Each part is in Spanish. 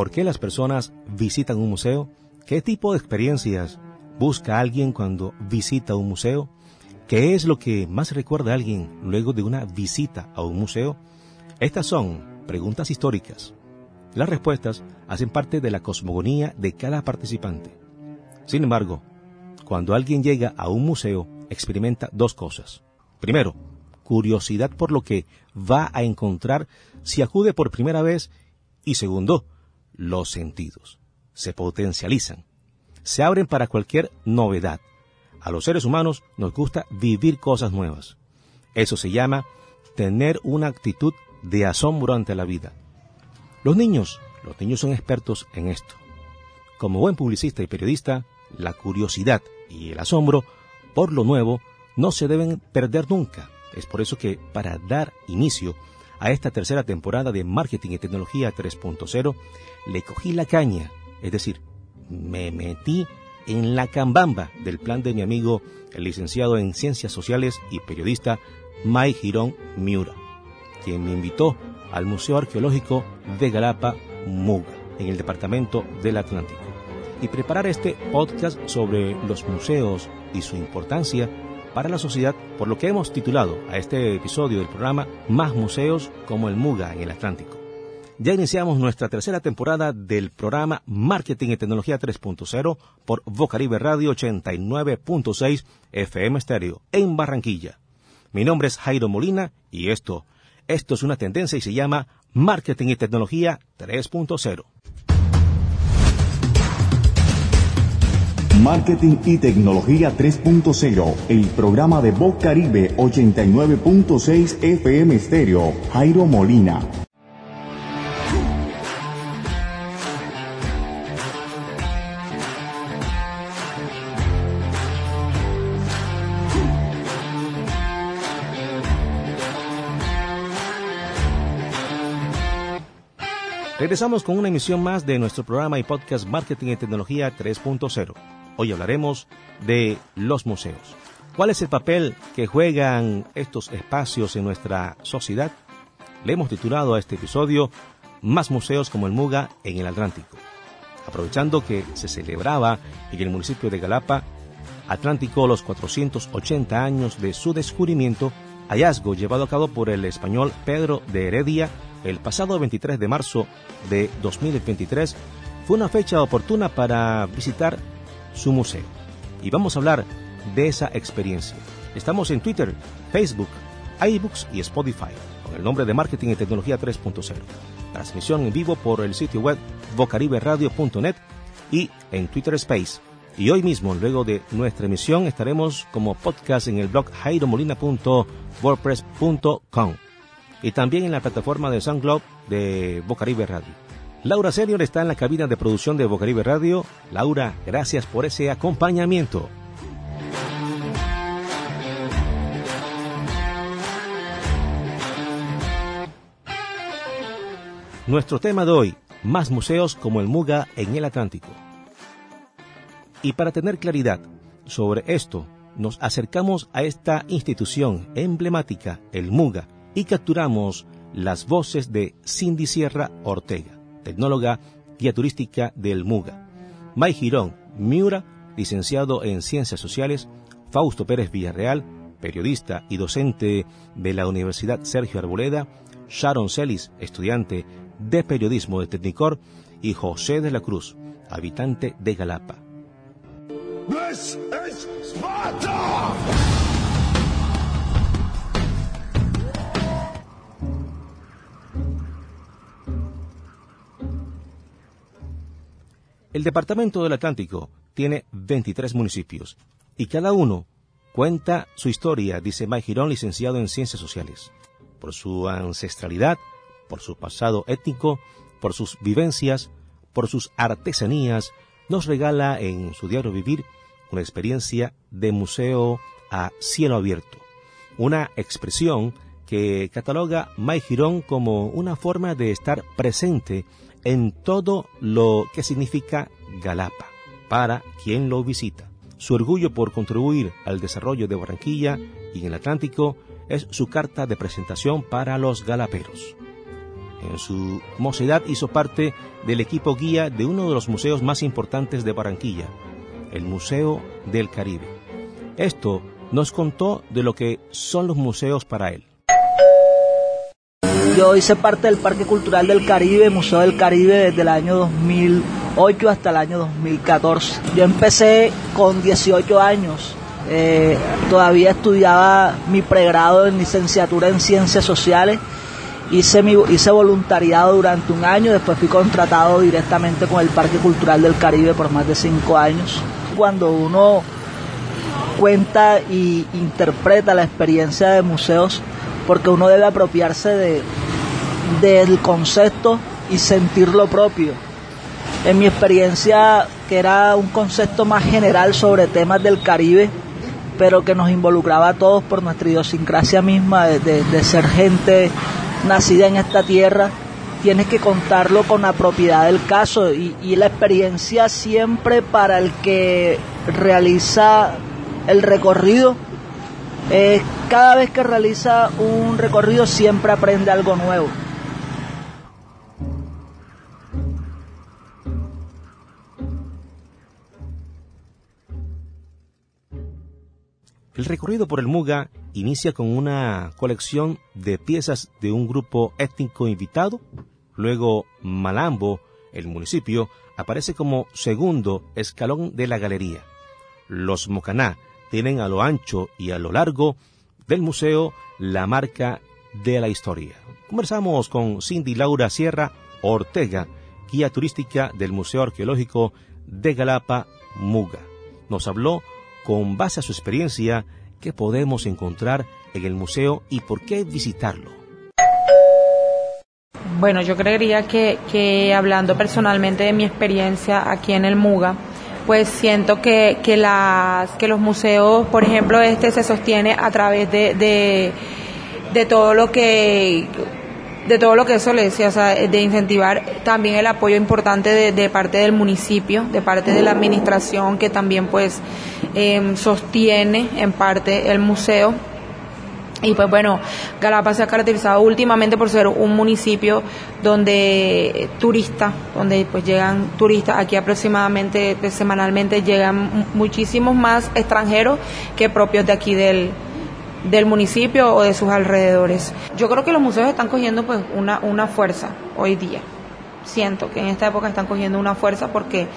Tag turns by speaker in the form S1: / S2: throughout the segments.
S1: ¿Por qué las personas visitan un museo? ¿Qué tipo de experiencias busca alguien cuando visita un museo? ¿Qué es lo que más recuerda a alguien luego de una visita a un museo? Estas son preguntas históricas. Las respuestas hacen parte de la cosmogonía de cada participante. Sin embargo, cuando alguien llega a un museo, experimenta dos cosas. Primero, curiosidad por lo que va a encontrar si acude por primera vez. Y segundo, los sentidos. Se potencializan. Se abren para cualquier novedad. A los seres humanos nos gusta vivir cosas nuevas. Eso se llama tener una actitud de asombro ante la vida. Los niños, los niños son expertos en esto. Como buen publicista y periodista, la curiosidad y el asombro por lo nuevo no se deben perder nunca. Es por eso que para dar inicio a esta tercera temporada de Marketing y Tecnología 3.0, le cogí la caña, es decir, me metí en la cambamba del plan de mi amigo, el licenciado en Ciencias Sociales y periodista Mai Girón Miura, quien me invitó al Museo Arqueológico de Galapa, Muga, en el departamento del Atlántico. Y preparar este podcast sobre los museos y su importancia para la sociedad, por lo que hemos titulado a este episodio del programa Más museos como el Muga en el Atlántico. Ya iniciamos nuestra tercera temporada del programa Marketing y Tecnología 3.0 por Vocaribe Radio 89.6 FM Stereo en Barranquilla. Mi nombre es Jairo Molina y esto, esto es una tendencia y se llama Marketing y Tecnología 3.0.
S2: Marketing y Tecnología 3.0, el programa de Voz Caribe 89.6 FM Stereo, Jairo Molina.
S1: Regresamos con una emisión más de nuestro programa y podcast Marketing y Tecnología 3.0. Hoy hablaremos de los museos. ¿Cuál es el papel que juegan estos espacios en nuestra sociedad? Le hemos titulado a este episodio Más museos como el Muga en el Atlántico. Aprovechando que se celebraba en el municipio de Galapa, Atlántico, los 480 años de su descubrimiento, hallazgo llevado a cabo por el español Pedro de Heredia el pasado 23 de marzo de 2023, fue una fecha oportuna para visitar su museo. Y vamos a hablar de esa experiencia. Estamos en Twitter, Facebook, iBooks y Spotify con el nombre de Marketing y Tecnología 3.0. Transmisión en vivo por el sitio web vocariberadio.net y en Twitter Space. Y hoy mismo, luego de nuestra emisión, estaremos como podcast en el blog jairomolina.wordpress.com y también en la plataforma de SoundCloud de Bocaribe Radio. Laura Senior está en la cabina de producción de Bocaribe Radio. Laura, gracias por ese acompañamiento. Nuestro tema de hoy, más museos como el Muga en el Atlántico. Y para tener claridad sobre esto, nos acercamos a esta institución emblemática, el Muga, y capturamos las voces de Cindy Sierra Ortega, tecnóloga guía turística del MUGA, May Girón Miura, licenciado en Ciencias Sociales, Fausto Pérez Villarreal, periodista y docente de la Universidad Sergio Arboleda, Sharon Celis, estudiante de periodismo de Tecnicor, y José de la Cruz, habitante de Galapa. El Departamento del Atlántico tiene 23 municipios y cada uno cuenta su historia, dice Mike Girón, licenciado en Ciencias Sociales, por su ancestralidad, por su pasado étnico, por sus vivencias, por sus artesanías, nos regala en su diario vivir una experiencia de museo a cielo abierto, una expresión que cataloga Mike Girón como una forma de estar presente en todo lo que significa Galapa para quien lo visita. Su orgullo por contribuir al desarrollo de Barranquilla y en el Atlántico es su carta de presentación para los galaperos. en su mocedad hizo parte del equipo guía de uno de los museos más importantes de Barranquilla, el Museo del Caribe. Esto nos contó de lo que son los museos para él.
S3: Yo hice parte del Parque Cultural del Caribe, Museo del Caribe, desde el año 2008 hasta el año 2014. Yo empecé con 18 años. Eh, todavía estudiaba mi pregrado en licenciatura en Ciencias Sociales. Hice, mi, hice voluntariado durante un año, después fui contratado directamente con el Parque Cultural del Caribe por más de cinco años. Cuando uno cuenta y interpreta la experiencia de museos, porque uno debe apropiarse de, del concepto y sentir lo propio. En mi experiencia, que era un concepto más general sobre temas del Caribe, pero que nos involucraba a todos por nuestra idiosincrasia misma de, ser gente nacida en esta tierra, tienes que contarlo con la propiedad del caso y, y la experiencia siempre para el que realiza el recorrido eh, cada vez que realiza un recorrido siempre aprende algo nuevo.
S1: El recorrido por el Muga inicia con una colección de piezas de un grupo étnico invitado, luego Malambo, el municipio, aparece como segundo escalón de la galería. Los Mocaná, tienen a lo ancho y a lo largo del museo la marca de la historia. Conversamos con Cindy Laura Sierra Ortega, guía turística del Museo Arqueológico de Galapa, Muga. Nos habló con base a su experiencia qué podemos encontrar en el museo y por qué visitarlo.
S4: Bueno, yo creería que, que hablando personalmente de mi experiencia aquí en el Muga, pues siento que, que, las, que los museos, por ejemplo, este se sostiene a través de, de, todo lo que de todo lo que eso le decía, o sea, de incentivar también el apoyo importante de, parte del municipio, de parte de la administración que también pues eh, sostiene en parte el museo y pues bueno, Galapa se ha caracterizado últimamente por ser un municipio donde turistas, donde pues llegan turistas, aquí aproximadamente semanalmente llegan muchísimos más extranjeros que propios de aquí del, del municipio o de sus alrededores. Yo creo que los museos están cogiendo pues una, una fuerza hoy día. Siento que en esta época están cogiendo una fuerza porque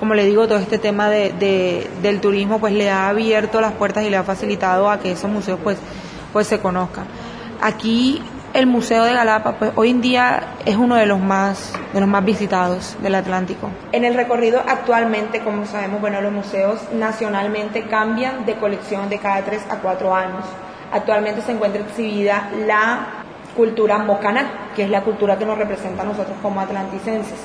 S4: como le digo, todo este tema de, de, del turismo pues le ha abierto las puertas y le ha facilitado a que esos museos pues pues se conozca. Aquí el Museo de Galapa, pues hoy en día es uno de los más de los más visitados del Atlántico. En el recorrido actualmente, como sabemos, bueno, los museos nacionalmente cambian de colección de cada tres a cuatro años. Actualmente se encuentra exhibida la cultura mocana, que es la cultura que nos representa a nosotros como atlanticenses.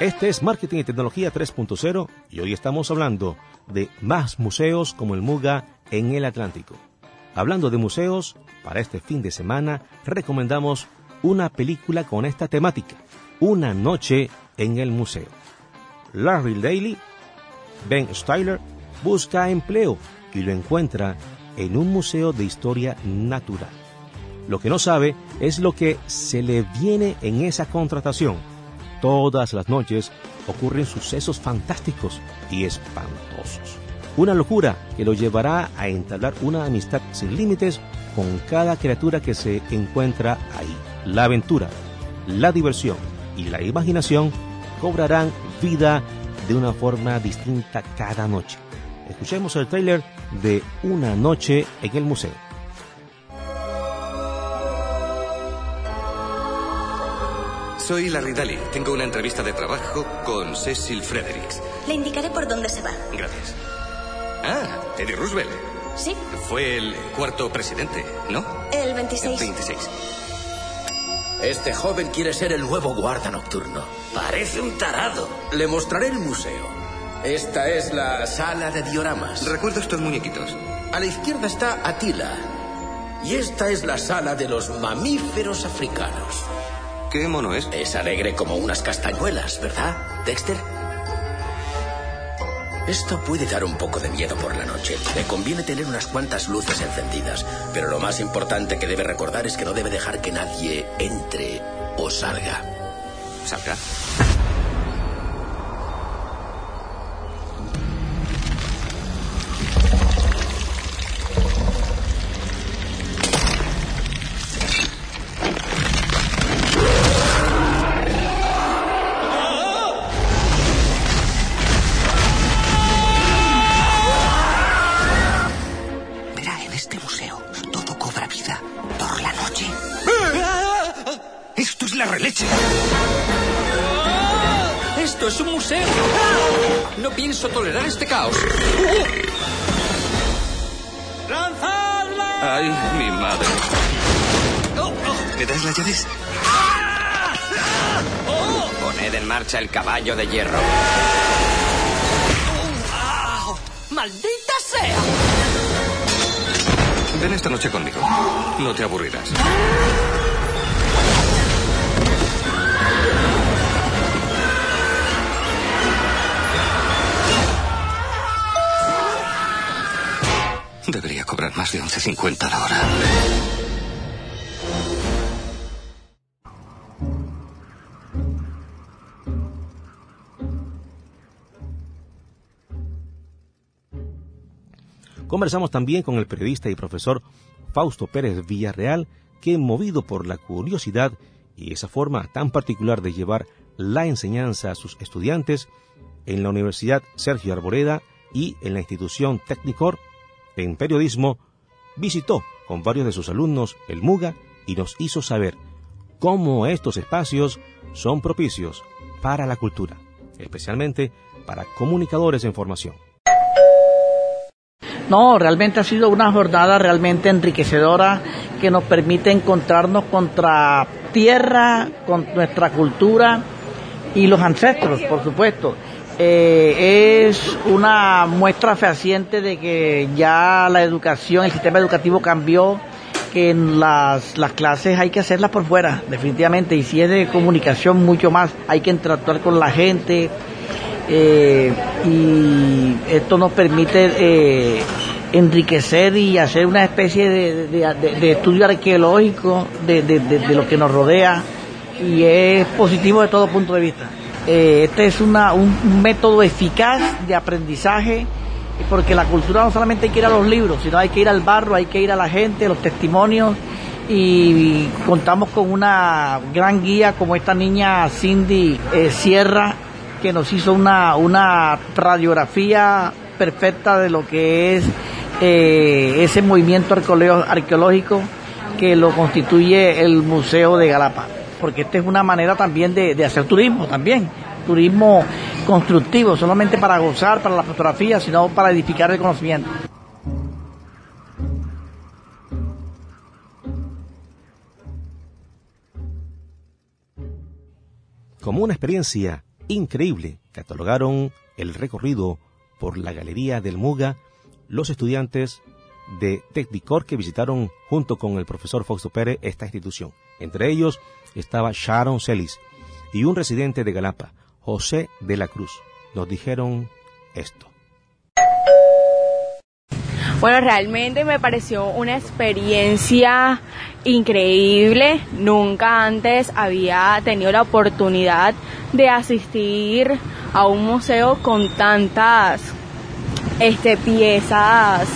S1: Este es Marketing y Tecnología 3.0 y hoy estamos hablando de más museos como el Muga en el Atlántico. Hablando de museos, para este fin de semana recomendamos una película con esta temática, Una noche en el museo. Larry Daly, Ben Styler, busca empleo y lo encuentra en un museo de historia natural. Lo que no sabe es lo que se le viene en esa contratación Todas las noches ocurren sucesos fantásticos y espantosos. Una locura que lo llevará a entablar una amistad sin límites con cada criatura que se encuentra ahí. La aventura, la diversión y la imaginación cobrarán vida de una forma distinta cada noche. Escuchemos el trailer de Una noche en el museo.
S5: Soy Larry Daly. Tengo una entrevista de trabajo con Cecil Fredericks.
S6: Le indicaré por dónde se va.
S5: Gracias. Ah, Teddy Roosevelt.
S6: Sí.
S5: Fue el cuarto presidente, ¿no?
S6: El 26.
S5: El 26.
S7: Este joven quiere ser el nuevo guarda nocturno.
S5: Parece un tarado.
S7: Le mostraré el museo. Esta es la sala de dioramas.
S5: Recuerdo estos muñequitos.
S7: A la izquierda está Atila. Y esta es la sala de los mamíferos africanos.
S5: ¿Qué mono es?
S7: Es alegre como unas castañuelas, ¿verdad, Dexter? Esto puede dar un poco de miedo por la noche. Le conviene tener unas cuantas luces encendidas. Pero lo más importante que debe recordar es que no debe dejar que nadie entre o salga.
S5: ¿Salga? Tolerar este caos. ¡Ay, mi madre! ¿Me das las llaves? Poned en marcha el caballo de hierro.
S8: ¡Maldita sea!
S5: Ven esta noche conmigo. No te aburrirás. Más de 11.50 la hora.
S1: Conversamos también con el periodista y profesor Fausto Pérez Villarreal, que movido por la curiosidad y esa forma tan particular de llevar la enseñanza a sus estudiantes, en la Universidad Sergio Arboleda y en la institución Technicor, en periodismo, visitó con varios de sus alumnos el MUGA y nos hizo saber cómo estos espacios son propicios para la cultura, especialmente para comunicadores en formación.
S9: No, realmente ha sido una jornada realmente enriquecedora que nos permite encontrarnos contra tierra, con nuestra cultura y los ancestros, por supuesto. Eh, es una muestra fehaciente de que ya la educación, el sistema educativo cambió, que en las, las clases hay que hacerlas por fuera, definitivamente, y si es de comunicación mucho más, hay que interactuar con la gente, eh, y esto nos permite eh, enriquecer y hacer una especie de, de- de- de estudio arqueológico de, lo que nos rodea. Y es positivo de todo punto de vista. Eh, este es una, un, método eficaz de aprendizaje porque la cultura no solamente hay que ir a los libros, sino hay que ir al barro, hay que ir a la gente, los testimonios y contamos con una gran guía como esta niña Cindy eh, Sierra que nos hizo una, radiografía perfecta de lo que es eh, ese movimiento arqueológico que lo constituye el Museo de Galapa, porque esta es una manera también de, hacer turismo también, turismo constructivo, solamente para gozar, para la fotografía, sino para edificar el conocimiento.
S1: Como una experiencia increíble, catalogaron el recorrido por la Galería del Muga los estudiantes de Technicor que visitaron junto con el profesor Fausto Pérez esta institución. Entre ellos estaba Sharon Celis y un residente de Galapa, José de la Cruz. Nos dijeron esto.
S10: Bueno, realmente me pareció una experiencia increíble. Nunca antes había tenido la oportunidad de asistir a un museo con tantas este, piezas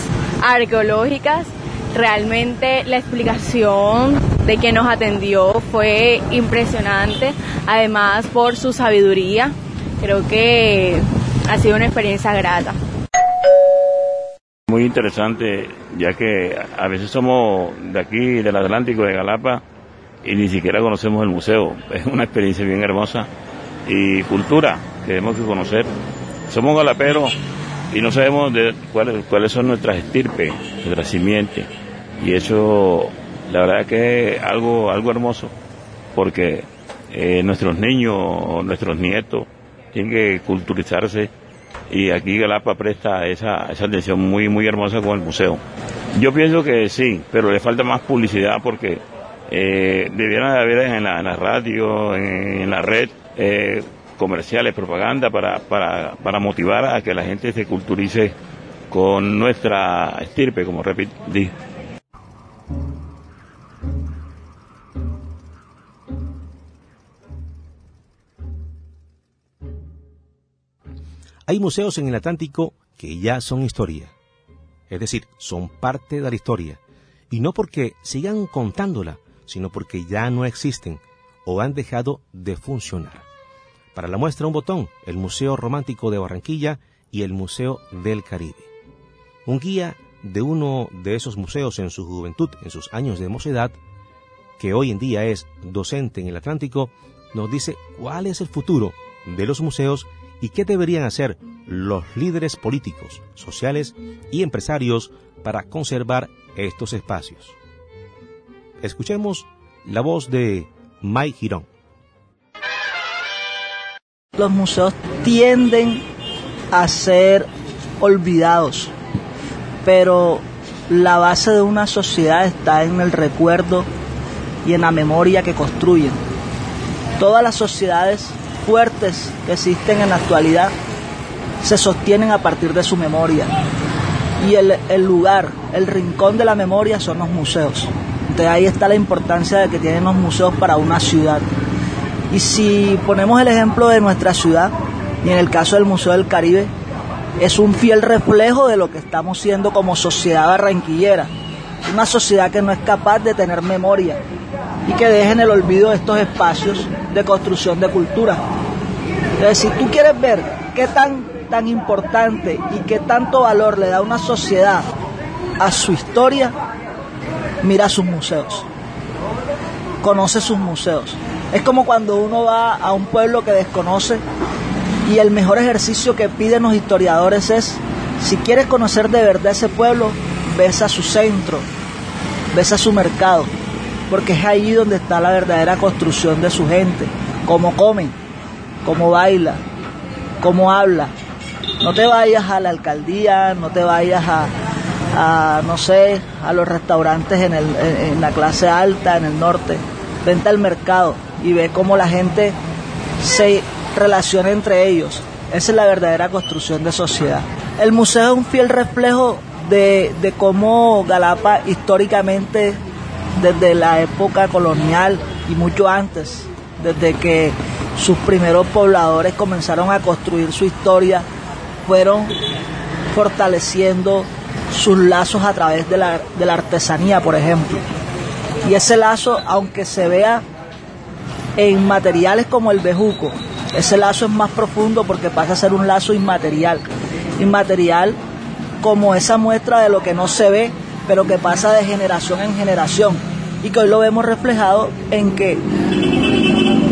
S10: arqueológicas. Realmente la explicación de quien nos atendió fue impresionante, además por su sabiduría. Creo que ha sido una experiencia grata.
S11: Muy interesante, ya que a veces somos de aquí, del Atlántico, de Galapa, y ni siquiera conocemos el museo. Es una experiencia bien hermosa. Y cultura, que tenemos que conocer. Somos galaperos y no sabemos de cuáles, cuáles son nuestras estirpes, nuestras simientes. Y eso, la verdad que es algo, algo hermoso, porque eh, nuestros niños, nuestros nietos, tienen que culturizarse y aquí Galapa presta esa, esa atención muy muy hermosa con el museo. Yo pienso que sí, pero le falta más publicidad porque eh, debieran haber en la, en radio, en, en la red, eh, comerciales, propaganda, para, para, para motivar a que la gente se culturice con nuestra estirpe, como repito.
S1: Hay museos en el Atlántico que ya son historia, es decir, son parte de la historia, y no porque sigan contándola, sino porque ya no existen o han dejado de funcionar. Para la muestra un botón, el Museo Romántico de Barranquilla y el Museo del Caribe. Un guía de uno de esos museos en su juventud, en sus años de mocedad, que hoy en día es docente en el Atlántico, nos dice cuál es el futuro de los museos y qué deberían hacer los líderes políticos, sociales y empresarios para conservar estos espacios. Escuchemos la voz de Mike Girón.
S3: Los museos tienden a ser olvidados, pero la base de una sociedad está en el recuerdo y en la memoria que construyen. Todas las sociedades fuertes que existen en la actualidad se sostienen a partir de su memoria. Y el, el lugar, el rincón de la memoria son los museos. Entonces ahí está la importancia de que tienen los museos para una ciudad. Y si ponemos el ejemplo de nuestra ciudad, y en el caso del Museo del Caribe, es un fiel reflejo de lo que estamos siendo como sociedad barranquillera. Una sociedad que no es capaz de tener memoria y que deje en el olvido estos espacios de construcción de cultura. Entonces, si tú quieres ver qué tan, tan importante y qué tanto valor le da una sociedad a su historia, mira sus museos, conoce sus museos. Es como cuando uno va a un pueblo que desconoce y el mejor ejercicio que piden los historiadores es, si quieres conocer de verdad ese pueblo, ves a su centro, ves a su mercado, porque es ahí donde está la verdadera construcción de su gente, cómo come, cómo baila, cómo habla. No te vayas a la alcaldía, no te vayas a, no sé, a los restaurantes en, el, en, la clase alta, en el norte. Vente al mercado y ve cómo la gente se relaciona entre ellos. Esa es la verdadera construcción de sociedad. El museo es un fiel reflejo de, de cómo Galapa históricamente, desde la época colonial y mucho antes, desde que sus primeros pobladores comenzaron a construir su historia, fueron fortaleciendo sus lazos a través de la, de la artesanía, por ejemplo. Y ese lazo, aunque se vea en materiales como el bejuco, ese lazo es más profundo porque pasa a ser un lazo inmaterial. Inmaterial como esa muestra de lo que no se ve, pero que pasa de generación en generación. Y que hoy lo vemos reflejado en que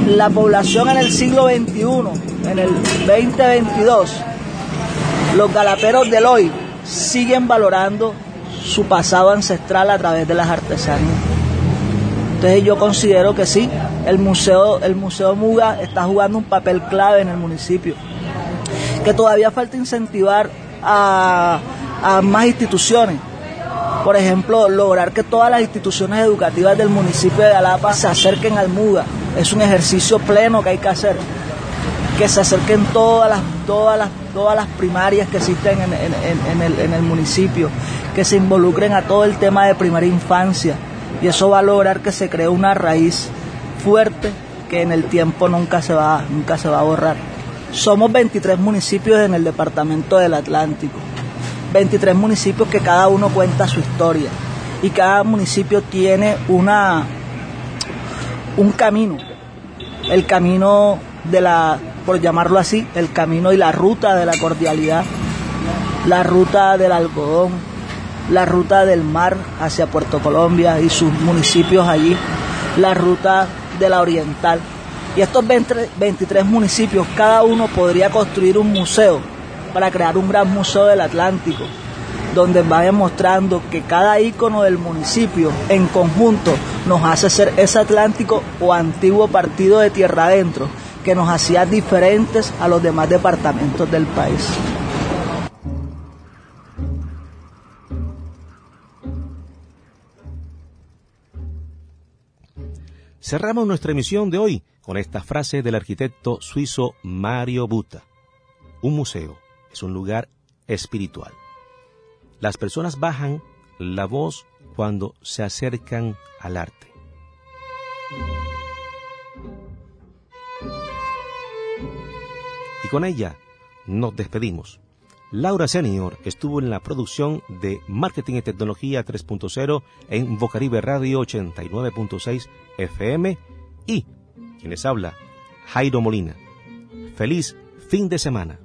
S3: la población en el siglo XXI, en el 2022, los galaperos del hoy siguen valorando su pasado ancestral a través de las artesanías. Entonces yo considero que sí, el museo, el museo Muga está jugando un papel clave en el municipio. Que todavía falta incentivar a, a más instituciones. Por ejemplo, lograr que todas las instituciones educativas del municipio de Galapa se acerquen al MUGA. Es un ejercicio pleno que hay que hacer. Que se acerquen todas las, todas las, todas las primarias que existen en, en, en, el, en el municipio. Que se involucren a todo el tema de primera infancia. Y eso va a lograr que se cree una raíz fuerte que en el tiempo nunca se va, nunca se va a borrar. Somos 23 municipios en el departamento del Atlántico. 23 municipios que cada uno cuenta su historia. Y cada municipio tiene una un camino, el camino de la, por llamarlo así, el camino y la ruta de la cordialidad, la ruta del algodón, la ruta del mar hacia Puerto Colombia y sus municipios allí, la ruta de la oriental. Y estos 20, 23 municipios, cada uno podría construir un museo para crear un gran museo del Atlántico, donde vaya mostrando que cada ícono del municipio en conjunto nos hace ser ese Atlántico o antiguo partido de tierra adentro que nos hacía diferentes a los demás departamentos del país.
S1: Cerramos nuestra emisión de hoy con esta frase del arquitecto suizo Mario Buta. Un museo es un lugar espiritual. Las personas bajan la voz cuando se acercan al arte. Y con ella nos despedimos. Laura Senior estuvo en la producción de Marketing y Tecnología 3.0 en Bocaribe Radio 89.6 FM y quienes habla, Jairo Molina. Feliz fin de semana.